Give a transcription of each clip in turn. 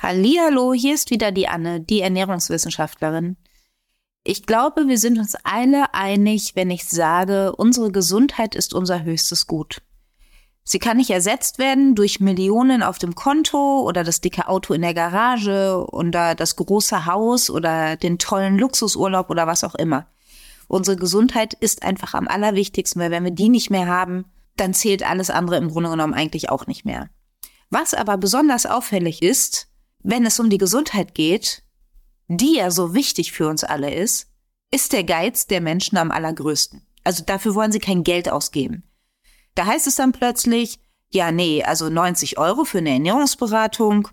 Hallihallo, hier ist wieder die Anne, die Ernährungswissenschaftlerin. Ich glaube, wir sind uns alle einig, wenn ich sage, unsere Gesundheit ist unser höchstes Gut. Sie kann nicht ersetzt werden durch Millionen auf dem Konto oder das dicke Auto in der Garage oder das große Haus oder den tollen Luxusurlaub oder was auch immer. Unsere Gesundheit ist einfach am allerwichtigsten, weil wenn wir die nicht mehr haben, dann zählt alles andere im Grunde genommen eigentlich auch nicht mehr. Was aber besonders auffällig ist, wenn es um die Gesundheit geht, die ja so wichtig für uns alle ist, ist der Geiz der Menschen am allergrößten. Also dafür wollen sie kein Geld ausgeben. Da heißt es dann plötzlich, ja, nee, also 90 Euro für eine Ernährungsberatung,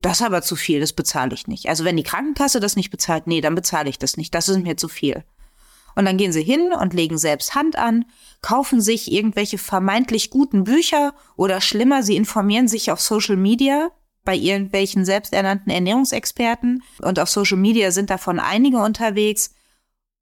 das ist aber zu viel, das bezahle ich nicht. Also wenn die Krankenkasse das nicht bezahlt, nee, dann bezahle ich das nicht, das ist mir zu viel. Und dann gehen sie hin und legen selbst Hand an, kaufen sich irgendwelche vermeintlich guten Bücher oder schlimmer, sie informieren sich auf Social Media bei irgendwelchen selbsternannten Ernährungsexperten und auf Social Media sind davon einige unterwegs.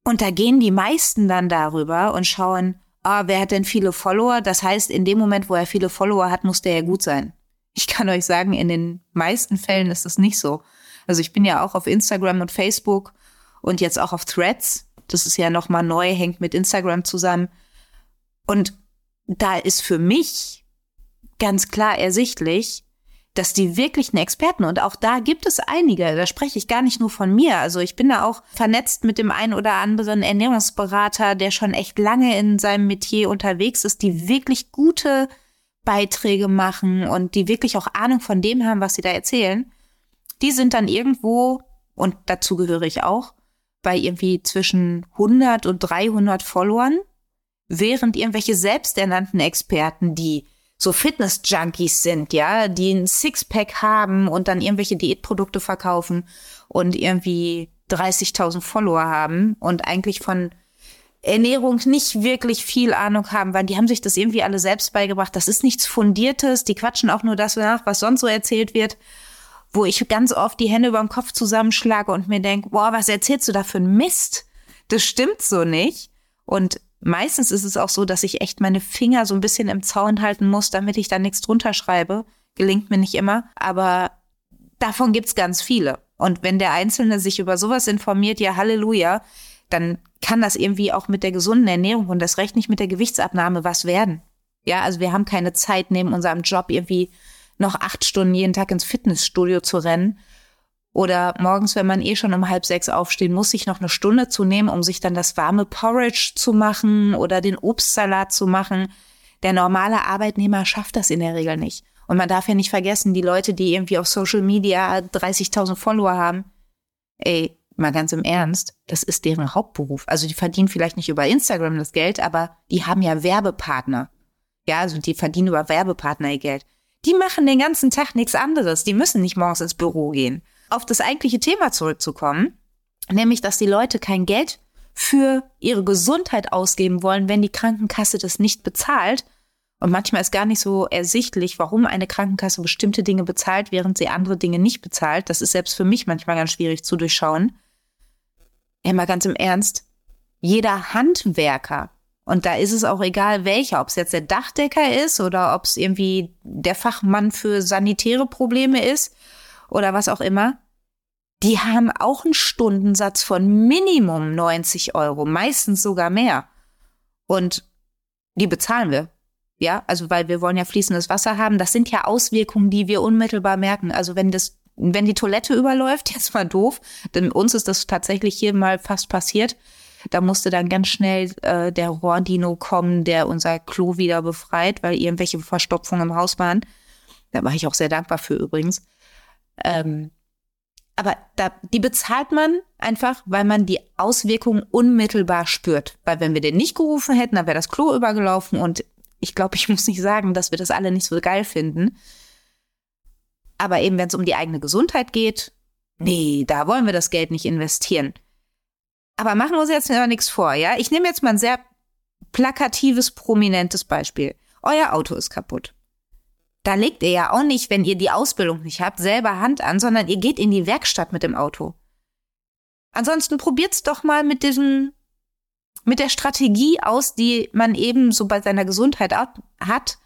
Und da gehen die meisten dann darüber und schauen, ah, wer hat denn viele Follower? Das heißt, in dem Moment, wo er viele Follower hat, muss der ja gut sein. Ich kann euch sagen, in den meisten Fällen ist das nicht so. Also ich bin ja auch auf Instagram und Facebook und jetzt auch auf Threads. Das ist ja nochmal neu, hängt mit Instagram zusammen. Und da ist für mich ganz klar ersichtlich, dass die wirklichen Experten, und auch da gibt es einige, da spreche ich gar nicht nur von mir, also ich bin da auch vernetzt mit dem einen oder anderen Ernährungsberater, der schon echt lange in seinem Metier unterwegs ist, die wirklich gute Beiträge machen und die wirklich auch Ahnung von dem haben, was sie da erzählen. Die sind dann irgendwo, und dazu gehöre ich auch, bei irgendwie zwischen 100 und 300 Followern, während irgendwelche selbsternannten Experten, die so Fitness-Junkies sind, ja, die ein Sixpack haben und dann irgendwelche Diätprodukte verkaufen und irgendwie 30.000 Follower haben und eigentlich von Ernährung nicht wirklich viel Ahnung haben, weil die haben sich das irgendwie alle selbst beigebracht. Das ist nichts Fundiertes. Die quatschen auch nur das nach, was sonst so erzählt wird, wo ich ganz oft die Hände über dem Kopf zusammenschlage und mir denke, boah, was erzählst du da für ein Mist? Das stimmt so nicht. Und meistens ist es auch so, dass ich echt meine Finger so ein bisschen im Zaun halten muss, damit ich da nichts drunter schreibe. Gelingt mir nicht immer, aber davon gibt's ganz viele. Und wenn der Einzelne sich über sowas informiert, ja Halleluja, dann kann das irgendwie auch mit der gesunden Ernährung und das Recht nicht mit der Gewichtsabnahme was werden. Ja, also wir haben keine Zeit neben unserem Job irgendwie noch acht Stunden jeden Tag ins Fitnessstudio zu rennen oder morgens, wenn man eh schon um halb sechs aufstehen muss, sich noch eine Stunde zu nehmen, um sich dann das warme Porridge zu machen oder den Obstsalat zu machen. Der normale Arbeitnehmer schafft das in der Regel nicht. Und man darf ja nicht vergessen, die Leute, die irgendwie auf Social Media 30.000 Follower haben, ey, mal ganz im Ernst, das ist deren Hauptberuf. Also die verdienen vielleicht nicht über Instagram das Geld, aber die haben ja Werbepartner. Ja, also die verdienen über Werbepartner ihr Geld. Die machen den ganzen Tag nichts anderes. Die müssen nicht morgens ins Büro gehen auf das eigentliche Thema zurückzukommen, nämlich, dass die Leute kein Geld für ihre Gesundheit ausgeben wollen, wenn die Krankenkasse das nicht bezahlt. Und manchmal ist gar nicht so ersichtlich, warum eine Krankenkasse bestimmte Dinge bezahlt, während sie andere Dinge nicht bezahlt. Das ist selbst für mich manchmal ganz schwierig zu durchschauen. Ja, mal ganz im Ernst. Jeder Handwerker, und da ist es auch egal welcher, ob es jetzt der Dachdecker ist oder ob es irgendwie der Fachmann für sanitäre Probleme ist oder was auch immer, die haben auch einen Stundensatz von Minimum 90 Euro, meistens sogar mehr. Und die bezahlen wir. Ja, also weil wir wollen ja fließendes Wasser haben. Das sind ja Auswirkungen, die wir unmittelbar merken. Also wenn das, wenn die Toilette überläuft, jetzt mal doof, denn uns ist das tatsächlich hier mal fast passiert. Da musste dann ganz schnell äh, der Rohrdino kommen, der unser Klo wieder befreit, weil irgendwelche Verstopfungen im Haus waren. Da war ich auch sehr dankbar für übrigens. Ähm, aber da, die bezahlt man einfach, weil man die Auswirkungen unmittelbar spürt. Weil wenn wir den nicht gerufen hätten, dann wäre das Klo übergelaufen und ich glaube, ich muss nicht sagen, dass wir das alle nicht so geil finden. Aber eben, wenn es um die eigene Gesundheit geht, nee, da wollen wir das Geld nicht investieren. Aber machen wir uns jetzt aber nichts vor, ja? Ich nehme jetzt mal ein sehr plakatives, prominentes Beispiel. Euer Auto ist kaputt da legt ihr ja auch nicht, wenn ihr die Ausbildung nicht habt, selber Hand an, sondern ihr geht in die Werkstatt mit dem Auto. Ansonsten probiert's doch mal mit diesem mit der Strategie aus, die man eben so bei seiner Gesundheit hat.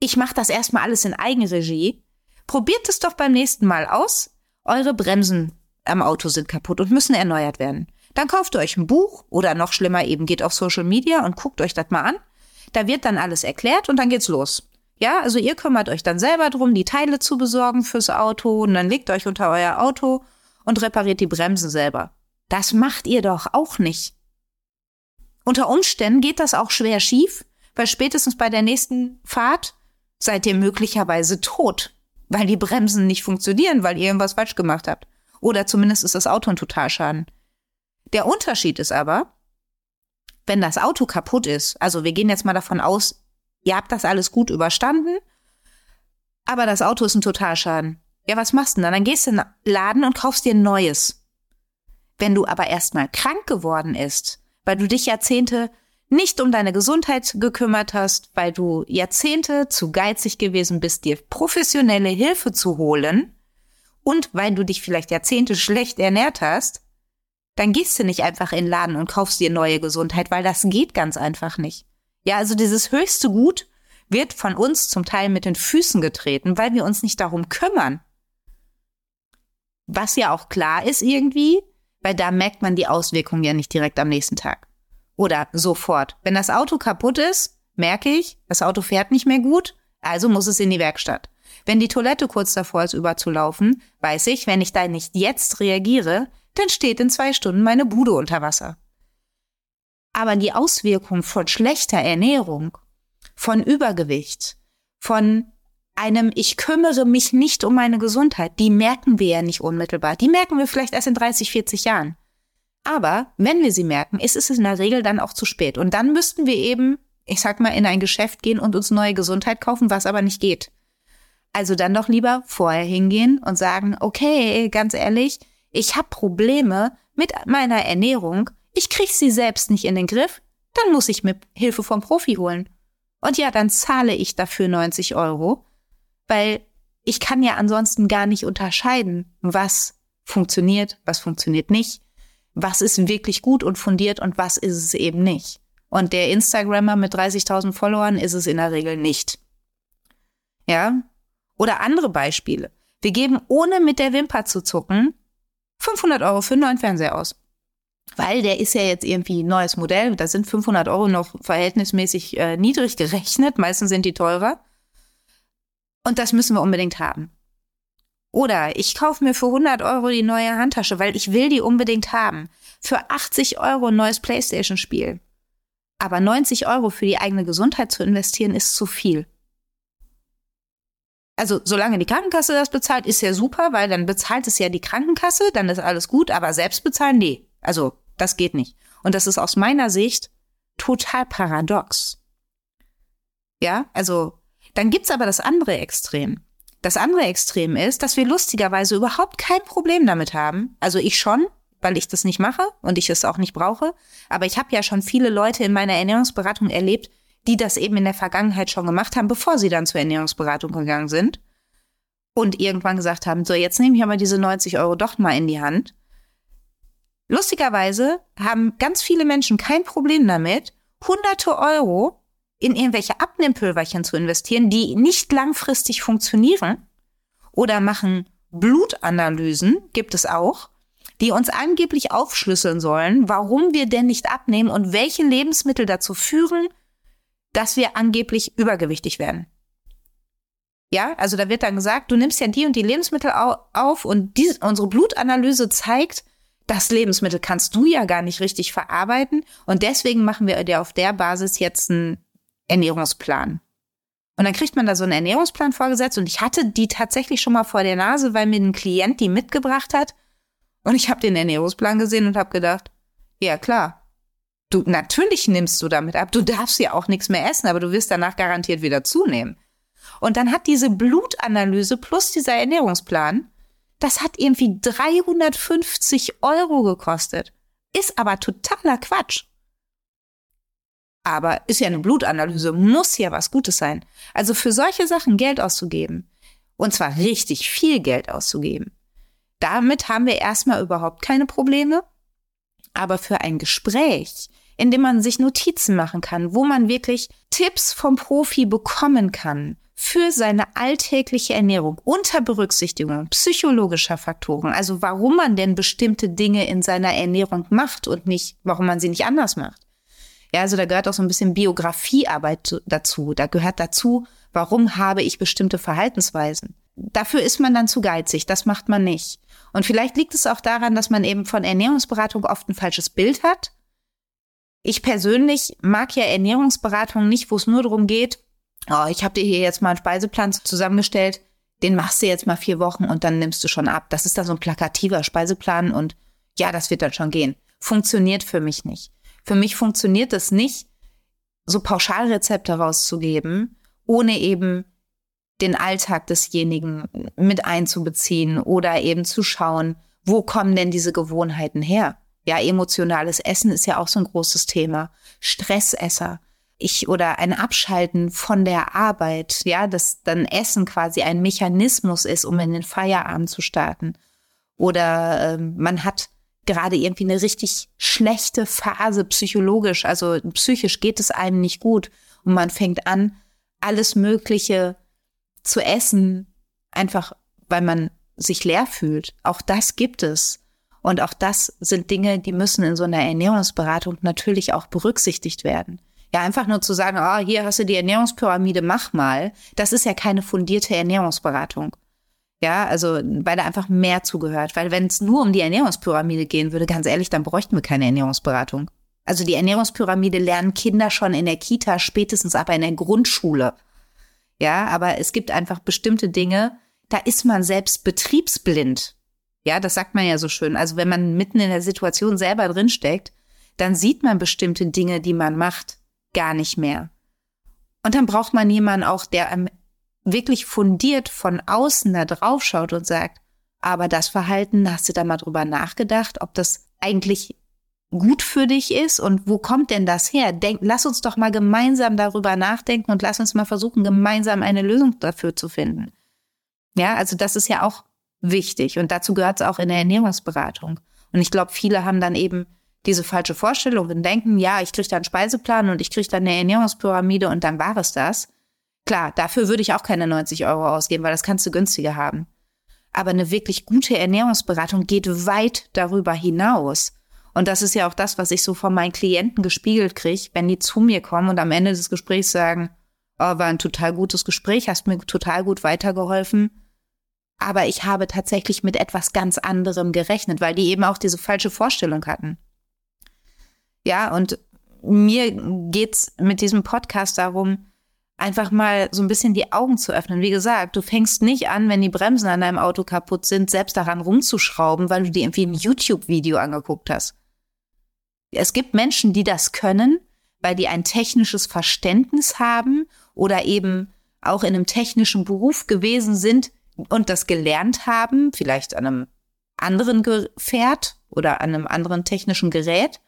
Ich mache das erstmal alles in Eigenregie. Probiert es doch beim nächsten Mal aus. Eure Bremsen am Auto sind kaputt und müssen erneuert werden. Dann kauft ihr euch ein Buch oder noch schlimmer eben geht auf Social Media und guckt euch das mal an. Da wird dann alles erklärt und dann geht's los. Ja, also ihr kümmert euch dann selber drum, die Teile zu besorgen fürs Auto und dann legt euch unter euer Auto und repariert die Bremsen selber. Das macht ihr doch auch nicht. Unter Umständen geht das auch schwer schief, weil spätestens bei der nächsten Fahrt seid ihr möglicherweise tot, weil die Bremsen nicht funktionieren, weil ihr irgendwas falsch gemacht habt. Oder zumindest ist das Auto ein Totalschaden. Der Unterschied ist aber, wenn das Auto kaputt ist, also wir gehen jetzt mal davon aus, ihr habt das alles gut überstanden, aber das Auto ist ein Totalschaden. Ja, was machst du denn dann? Dann gehst du in den Laden und kaufst dir ein neues. Wenn du aber erstmal krank geworden ist, weil du dich Jahrzehnte nicht um deine Gesundheit gekümmert hast, weil du Jahrzehnte zu geizig gewesen bist, dir professionelle Hilfe zu holen und weil du dich vielleicht Jahrzehnte schlecht ernährt hast, dann gehst du nicht einfach in den Laden und kaufst dir neue Gesundheit, weil das geht ganz einfach nicht. Ja, also dieses höchste Gut wird von uns zum Teil mit den Füßen getreten, weil wir uns nicht darum kümmern. Was ja auch klar ist irgendwie, weil da merkt man die Auswirkungen ja nicht direkt am nächsten Tag. Oder sofort. Wenn das Auto kaputt ist, merke ich, das Auto fährt nicht mehr gut, also muss es in die Werkstatt. Wenn die Toilette kurz davor ist, überzulaufen, weiß ich, wenn ich da nicht jetzt reagiere, dann steht in zwei Stunden meine Bude unter Wasser. Aber die Auswirkung von schlechter Ernährung, von Übergewicht, von einem Ich kümmere mich nicht um meine Gesundheit, die merken wir ja nicht unmittelbar. Die merken wir vielleicht erst in 30, 40 Jahren. Aber wenn wir sie merken, ist es in der Regel dann auch zu spät. Und dann müssten wir eben, ich sag mal, in ein Geschäft gehen und uns neue Gesundheit kaufen, was aber nicht geht. Also dann doch lieber vorher hingehen und sagen, okay, ganz ehrlich, ich habe Probleme mit meiner Ernährung, ich krieg sie selbst nicht in den Griff, dann muss ich mir Hilfe vom Profi holen. Und ja, dann zahle ich dafür 90 Euro, weil ich kann ja ansonsten gar nicht unterscheiden, was funktioniert, was funktioniert nicht, was ist wirklich gut und fundiert und was ist es eben nicht. Und der Instagrammer mit 30.000 Followern ist es in der Regel nicht. Ja? Oder andere Beispiele. Wir geben ohne mit der Wimper zu zucken 500 Euro für einen neuen Fernseher aus. Weil der ist ja jetzt irgendwie ein neues Modell. Da sind 500 Euro noch verhältnismäßig äh, niedrig gerechnet. Meistens sind die teurer. Und das müssen wir unbedingt haben. Oder ich kaufe mir für 100 Euro die neue Handtasche, weil ich will die unbedingt haben. Für 80 Euro ein neues Playstation-Spiel. Aber 90 Euro für die eigene Gesundheit zu investieren, ist zu viel also solange die Krankenkasse das bezahlt, ist ja super, weil dann bezahlt es ja die Krankenkasse, dann ist alles gut, aber selbst bezahlen, nee. Also, das geht nicht. Und das ist aus meiner Sicht total paradox. Ja, also, dann gibt's aber das andere Extrem. Das andere Extrem ist, dass wir lustigerweise überhaupt kein Problem damit haben. Also ich schon, weil ich das nicht mache und ich es auch nicht brauche. Aber ich habe ja schon viele Leute in meiner Ernährungsberatung erlebt, die das eben in der Vergangenheit schon gemacht haben, bevor sie dann zur Ernährungsberatung gegangen sind und irgendwann gesagt haben, so jetzt nehme ich aber diese 90 Euro doch mal in die Hand. Lustigerweise haben ganz viele Menschen kein Problem damit, hunderte Euro in irgendwelche Abnehmpulverchen zu investieren, die nicht langfristig funktionieren oder machen Blutanalysen, gibt es auch, die uns angeblich aufschlüsseln sollen, warum wir denn nicht abnehmen und welche Lebensmittel dazu führen, dass wir angeblich übergewichtig werden. Ja, also da wird dann gesagt, du nimmst ja die und die Lebensmittel auf und die, unsere Blutanalyse zeigt, das Lebensmittel kannst du ja gar nicht richtig verarbeiten und deswegen machen wir dir auf der Basis jetzt einen Ernährungsplan. Und dann kriegt man da so einen Ernährungsplan vorgesetzt und ich hatte die tatsächlich schon mal vor der Nase, weil mir ein Klient die mitgebracht hat und ich habe den Ernährungsplan gesehen und habe gedacht, ja klar, Du, natürlich nimmst du damit ab. Du darfst ja auch nichts mehr essen, aber du wirst danach garantiert wieder zunehmen. Und dann hat diese Blutanalyse plus dieser Ernährungsplan, das hat irgendwie 350 Euro gekostet. Ist aber totaler Quatsch. Aber ist ja eine Blutanalyse, muss ja was Gutes sein. Also für solche Sachen Geld auszugeben. Und zwar richtig viel Geld auszugeben. Damit haben wir erstmal überhaupt keine Probleme. Aber für ein Gespräch, indem man sich Notizen machen kann, wo man wirklich Tipps vom Profi bekommen kann für seine alltägliche Ernährung unter Berücksichtigung psychologischer Faktoren. Also warum man denn bestimmte Dinge in seiner Ernährung macht und nicht, warum man sie nicht anders macht. Ja, also da gehört auch so ein bisschen Biografiearbeit dazu. Da gehört dazu, warum habe ich bestimmte Verhaltensweisen. Dafür ist man dann zu geizig. Das macht man nicht. Und vielleicht liegt es auch daran, dass man eben von Ernährungsberatung oft ein falsches Bild hat. Ich persönlich mag ja Ernährungsberatung nicht, wo es nur darum geht, oh, ich habe dir hier jetzt mal einen Speiseplan zusammengestellt, den machst du jetzt mal vier Wochen und dann nimmst du schon ab. Das ist da so ein plakativer Speiseplan und ja, das wird dann schon gehen. Funktioniert für mich nicht. Für mich funktioniert es nicht, so Pauschalrezepte rauszugeben, ohne eben den Alltag desjenigen mit einzubeziehen oder eben zu schauen, wo kommen denn diese Gewohnheiten her? Ja, emotionales Essen ist ja auch so ein großes Thema. Stressesser. Ich oder ein Abschalten von der Arbeit, ja, dass dann Essen quasi ein Mechanismus ist, um in den Feierabend zu starten. Oder ähm, man hat gerade irgendwie eine richtig schlechte Phase psychologisch, also psychisch geht es einem nicht gut und man fängt an, alles Mögliche zu essen, einfach weil man sich leer fühlt. Auch das gibt es. Und auch das sind Dinge, die müssen in so einer Ernährungsberatung natürlich auch berücksichtigt werden. Ja, einfach nur zu sagen, oh, hier hast du die Ernährungspyramide, mach mal, das ist ja keine fundierte Ernährungsberatung. Ja, also weil da einfach mehr zugehört. Weil wenn es nur um die Ernährungspyramide gehen würde, ganz ehrlich, dann bräuchten wir keine Ernährungsberatung. Also die Ernährungspyramide lernen Kinder schon in der Kita, spätestens aber in der Grundschule. Ja, aber es gibt einfach bestimmte Dinge, da ist man selbst betriebsblind. Ja, das sagt man ja so schön. Also wenn man mitten in der Situation selber drinsteckt, dann sieht man bestimmte Dinge, die man macht, gar nicht mehr. Und dann braucht man jemanden auch, der einem wirklich fundiert von außen da drauf schaut und sagt, aber das Verhalten, hast du da mal drüber nachgedacht, ob das eigentlich gut für dich ist und wo kommt denn das her? Denk, lass uns doch mal gemeinsam darüber nachdenken und lass uns mal versuchen, gemeinsam eine Lösung dafür zu finden. Ja, also das ist ja auch wichtig und dazu gehört es auch in der Ernährungsberatung. Und ich glaube, viele haben dann eben diese falsche Vorstellung und denken, ja, ich kriege da einen Speiseplan und ich kriege dann eine Ernährungspyramide und dann war es das. Klar, dafür würde ich auch keine 90 Euro ausgeben, weil das kannst du günstiger haben. Aber eine wirklich gute Ernährungsberatung geht weit darüber hinaus. Und das ist ja auch das, was ich so von meinen Klienten gespiegelt kriege, wenn die zu mir kommen und am Ende des Gesprächs sagen, oh, war ein total gutes Gespräch, hast mir total gut weitergeholfen. Aber ich habe tatsächlich mit etwas ganz anderem gerechnet, weil die eben auch diese falsche Vorstellung hatten. Ja, und mir geht's mit diesem Podcast darum, einfach mal so ein bisschen die Augen zu öffnen. Wie gesagt, du fängst nicht an, wenn die Bremsen an deinem Auto kaputt sind, selbst daran rumzuschrauben, weil du dir irgendwie ein YouTube-Video angeguckt hast. Es gibt Menschen, die das können, weil die ein technisches Verständnis haben oder eben auch in einem technischen Beruf gewesen sind und das gelernt haben, vielleicht an einem anderen Gefährt oder an einem anderen technischen Gerät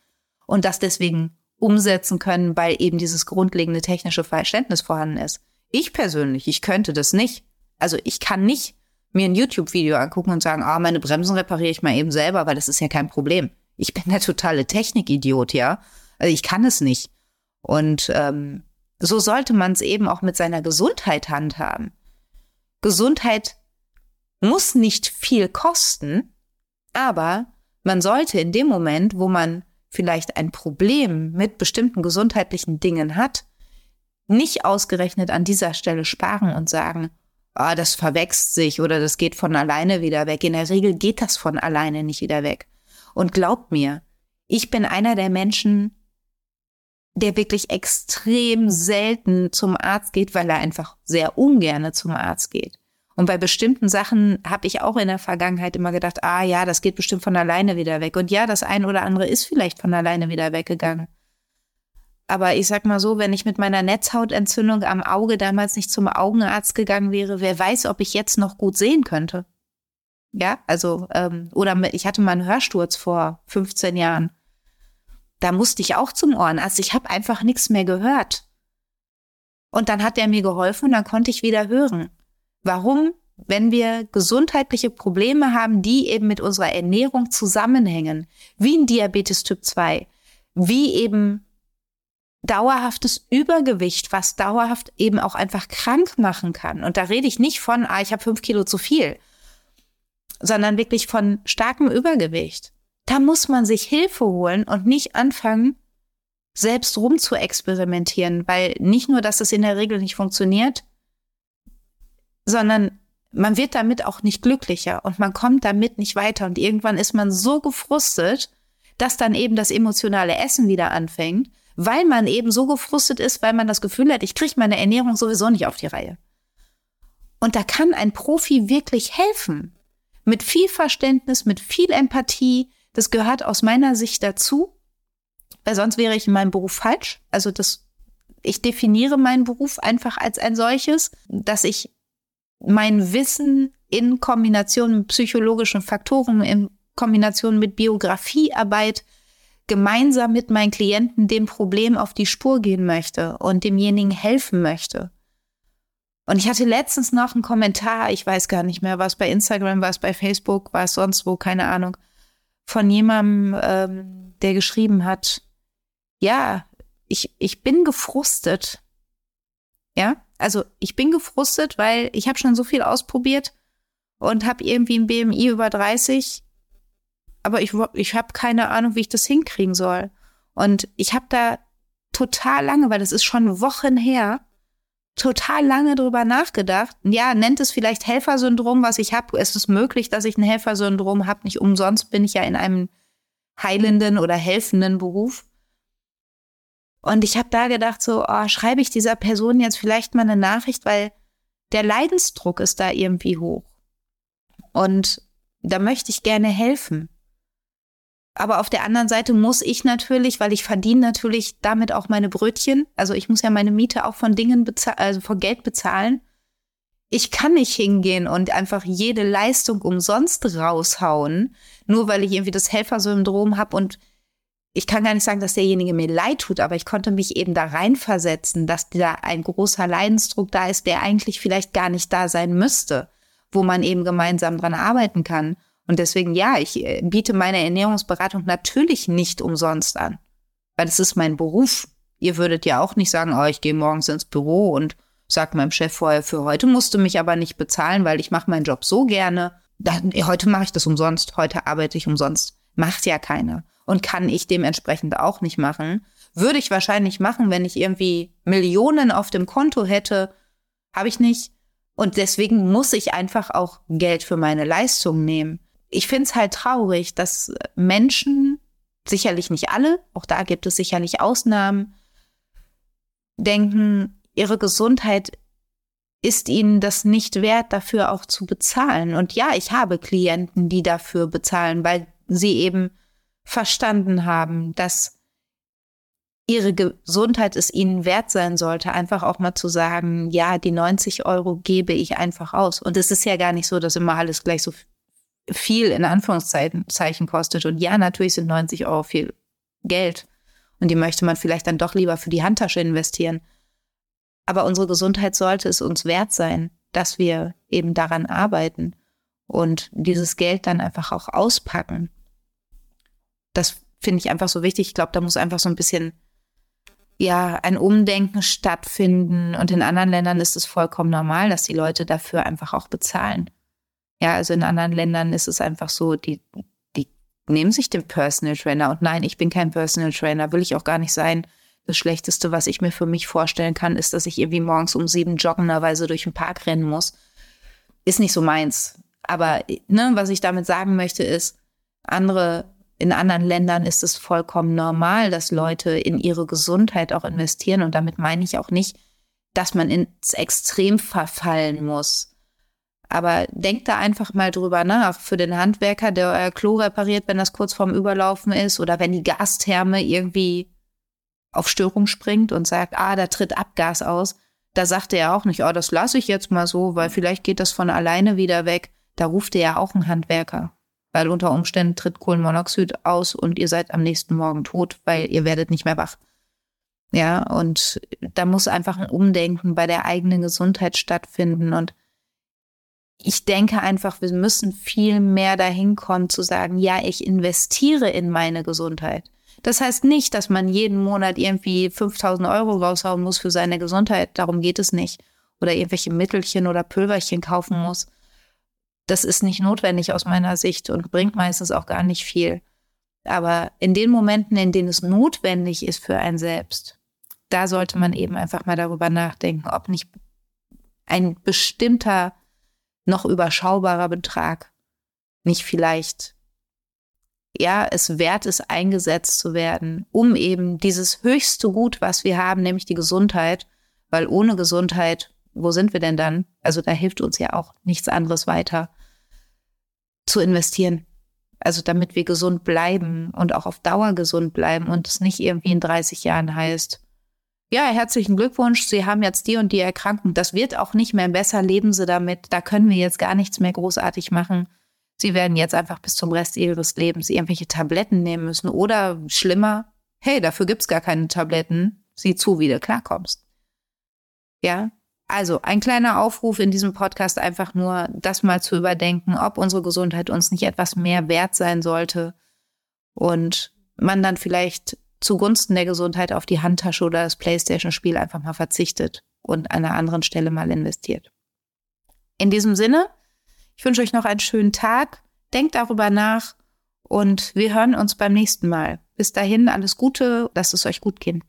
und das deswegen umsetzen können, weil eben dieses grundlegende technische Verständnis vorhanden ist. Ich persönlich, ich könnte das nicht. Also ich kann nicht mir ein YouTube-Video angucken und sagen, ah, meine Bremsen repariere ich mal eben selber, weil das ist ja kein Problem. Ich bin der totale Technikidiot, ja. Also ich kann es nicht. Und ähm, so sollte man es eben auch mit seiner Gesundheit handhaben. Gesundheit muss nicht viel kosten, aber man sollte in dem Moment, wo man vielleicht ein Problem mit bestimmten gesundheitlichen Dingen hat, nicht ausgerechnet an dieser Stelle sparen und sagen, ah, das verwächst sich oder das geht von alleine wieder weg. In der Regel geht das von alleine nicht wieder weg. Und glaubt mir, ich bin einer der Menschen, der wirklich extrem selten zum Arzt geht, weil er einfach sehr ungerne zum Arzt geht. Und bei bestimmten Sachen habe ich auch in der Vergangenheit immer gedacht, ah ja, das geht bestimmt von alleine wieder weg. Und ja, das ein oder andere ist vielleicht von alleine wieder weggegangen. Aber ich sag mal so, wenn ich mit meiner Netzhautentzündung am Auge damals nicht zum Augenarzt gegangen wäre, wer weiß, ob ich jetzt noch gut sehen könnte. Ja, also, ähm, oder ich hatte mal einen Hörsturz vor 15 Jahren. Da musste ich auch zum Ohrenarzt. Ich habe einfach nichts mehr gehört. Und dann hat er mir geholfen und dann konnte ich wieder hören. Warum? Wenn wir gesundheitliche Probleme haben, die eben mit unserer Ernährung zusammenhängen, wie ein Diabetes Typ 2, wie eben dauerhaftes Übergewicht, was dauerhaft eben auch einfach krank machen kann. Und da rede ich nicht von, ah, ich habe fünf Kilo zu viel, sondern wirklich von starkem Übergewicht. Da muss man sich Hilfe holen und nicht anfangen, selbst rum zu experimentieren, weil nicht nur, dass es in der Regel nicht funktioniert, sondern man wird damit auch nicht glücklicher und man kommt damit nicht weiter und irgendwann ist man so gefrustet, dass dann eben das emotionale Essen wieder anfängt, weil man eben so gefrustet ist, weil man das Gefühl hat, ich kriege meine Ernährung sowieso nicht auf die Reihe. Und da kann ein Profi wirklich helfen. Mit viel Verständnis, mit viel Empathie. Das gehört aus meiner Sicht dazu, weil sonst wäre ich in meinem Beruf falsch. Also das, ich definiere meinen Beruf einfach als ein solches, dass ich mein Wissen in Kombination mit psychologischen Faktoren, in Kombination mit Biografiearbeit gemeinsam mit meinen Klienten dem Problem auf die Spur gehen möchte und demjenigen helfen möchte. Und ich hatte letztens noch einen Kommentar, ich weiß gar nicht mehr, was bei Instagram, was bei Facebook, was sonst wo, keine Ahnung, von jemandem, ähm, der geschrieben hat, ja, ich, ich bin gefrustet. Ja, also ich bin gefrustet, weil ich habe schon so viel ausprobiert und habe irgendwie ein BMI über 30, aber ich, ich habe keine Ahnung, wie ich das hinkriegen soll. Und ich habe da total lange, weil das ist schon Wochen her, total lange drüber nachgedacht. Ja, nennt es vielleicht Helfersyndrom, was ich habe. Es ist möglich, dass ich ein Helfersyndrom habe. Nicht umsonst bin ich ja in einem heilenden oder helfenden Beruf. Und ich habe da gedacht, so, oh, schreibe ich dieser Person jetzt vielleicht mal eine Nachricht, weil der Leidensdruck ist da irgendwie hoch. Und da möchte ich gerne helfen. Aber auf der anderen Seite muss ich natürlich, weil ich verdiene natürlich damit auch meine Brötchen. Also ich muss ja meine Miete auch von Dingen bezahlen, also von Geld bezahlen. Ich kann nicht hingehen und einfach jede Leistung umsonst raushauen, nur weil ich irgendwie das Helfersyndrom habe und ich kann gar nicht sagen, dass derjenige mir leid tut, aber ich konnte mich eben da reinversetzen, dass da ein großer Leidensdruck da ist, der eigentlich vielleicht gar nicht da sein müsste, wo man eben gemeinsam dran arbeiten kann. Und deswegen, ja, ich äh, biete meine Ernährungsberatung natürlich nicht umsonst an, weil es ist mein Beruf. Ihr würdet ja auch nicht sagen, oh, ich gehe morgens ins Büro und sag meinem Chef vorher, für heute musst du mich aber nicht bezahlen, weil ich mache meinen Job so gerne. Da, heute mache ich das umsonst, heute arbeite ich umsonst. Macht ja keiner und kann ich dementsprechend auch nicht machen. Würde ich wahrscheinlich machen, wenn ich irgendwie Millionen auf dem Konto hätte. Habe ich nicht. Und deswegen muss ich einfach auch Geld für meine Leistung nehmen. Ich finde es halt traurig, dass Menschen, sicherlich nicht alle, auch da gibt es sicherlich Ausnahmen, denken, ihre Gesundheit ist ihnen das nicht wert, dafür auch zu bezahlen. Und ja, ich habe Klienten, die dafür bezahlen, weil sie eben verstanden haben, dass ihre Gesundheit es ihnen wert sein sollte, einfach auch mal zu sagen, ja, die 90 Euro gebe ich einfach aus. Und es ist ja gar nicht so, dass immer alles gleich so viel in Anführungszeichen kostet. Und ja, natürlich sind 90 Euro viel Geld. Und die möchte man vielleicht dann doch lieber für die Handtasche investieren. Aber unsere Gesundheit sollte es uns wert sein, dass wir eben daran arbeiten und dieses Geld dann einfach auch auspacken das finde ich einfach so wichtig. Ich glaube, da muss einfach so ein bisschen ja, ein Umdenken stattfinden. Und in anderen Ländern ist es vollkommen normal, dass die Leute dafür einfach auch bezahlen. Ja, also in anderen Ländern ist es einfach so, die, die nehmen sich den Personal Trainer. Und nein, ich bin kein Personal Trainer, will ich auch gar nicht sein. Das Schlechteste, was ich mir für mich vorstellen kann, ist, dass ich irgendwie morgens um sieben joggenderweise durch den Park rennen muss. Ist nicht so meins. Aber ne, was ich damit sagen möchte, ist, andere in anderen Ländern ist es vollkommen normal, dass Leute in ihre Gesundheit auch investieren. Und damit meine ich auch nicht, dass man ins Extrem verfallen muss. Aber denkt da einfach mal drüber nach. Für den Handwerker, der euer Klo repariert, wenn das kurz vorm Überlaufen ist oder wenn die Gastherme irgendwie auf Störung springt und sagt, ah, da tritt Abgas aus. Da sagt er auch nicht, oh, das lasse ich jetzt mal so, weil vielleicht geht das von alleine wieder weg. Da ruft er ja auch einen Handwerker weil unter Umständen tritt Kohlenmonoxid aus und ihr seid am nächsten Morgen tot, weil ihr werdet nicht mehr wach. Ja, und da muss einfach ein Umdenken bei der eigenen Gesundheit stattfinden. Und ich denke einfach, wir müssen viel mehr dahin kommen zu sagen, ja, ich investiere in meine Gesundheit. Das heißt nicht, dass man jeden Monat irgendwie 5000 Euro raushauen muss für seine Gesundheit. Darum geht es nicht. Oder irgendwelche Mittelchen oder Pülverchen kaufen muss. Das ist nicht notwendig aus meiner Sicht und bringt meistens auch gar nicht viel. Aber in den Momenten, in denen es notwendig ist für ein selbst, da sollte man eben einfach mal darüber nachdenken, ob nicht ein bestimmter, noch überschaubarer Betrag nicht vielleicht ja, es wert ist, eingesetzt zu werden, um eben dieses höchste Gut, was wir haben, nämlich die Gesundheit, weil ohne Gesundheit, wo sind wir denn dann? Also da hilft uns ja auch nichts anderes weiter, zu investieren. Also damit wir gesund bleiben und auch auf Dauer gesund bleiben und es nicht irgendwie in 30 Jahren heißt, ja, herzlichen Glückwunsch, Sie haben jetzt die und die Erkrankung. Das wird auch nicht mehr besser, leben Sie damit. Da können wir jetzt gar nichts mehr großartig machen. Sie werden jetzt einfach bis zum Rest Ihres Lebens irgendwelche Tabletten nehmen müssen. Oder schlimmer, hey, dafür gibt's gar keine Tabletten. Sieh zu, wie du klarkommst. Ja, also ein kleiner Aufruf in diesem Podcast einfach nur, das mal zu überdenken, ob unsere Gesundheit uns nicht etwas mehr wert sein sollte und man dann vielleicht zugunsten der Gesundheit auf die Handtasche oder das Playstation-Spiel einfach mal verzichtet und an einer anderen Stelle mal investiert. In diesem Sinne, ich wünsche euch noch einen schönen Tag, denkt darüber nach und wir hören uns beim nächsten Mal. Bis dahin alles Gute, lasst es euch gut gehen.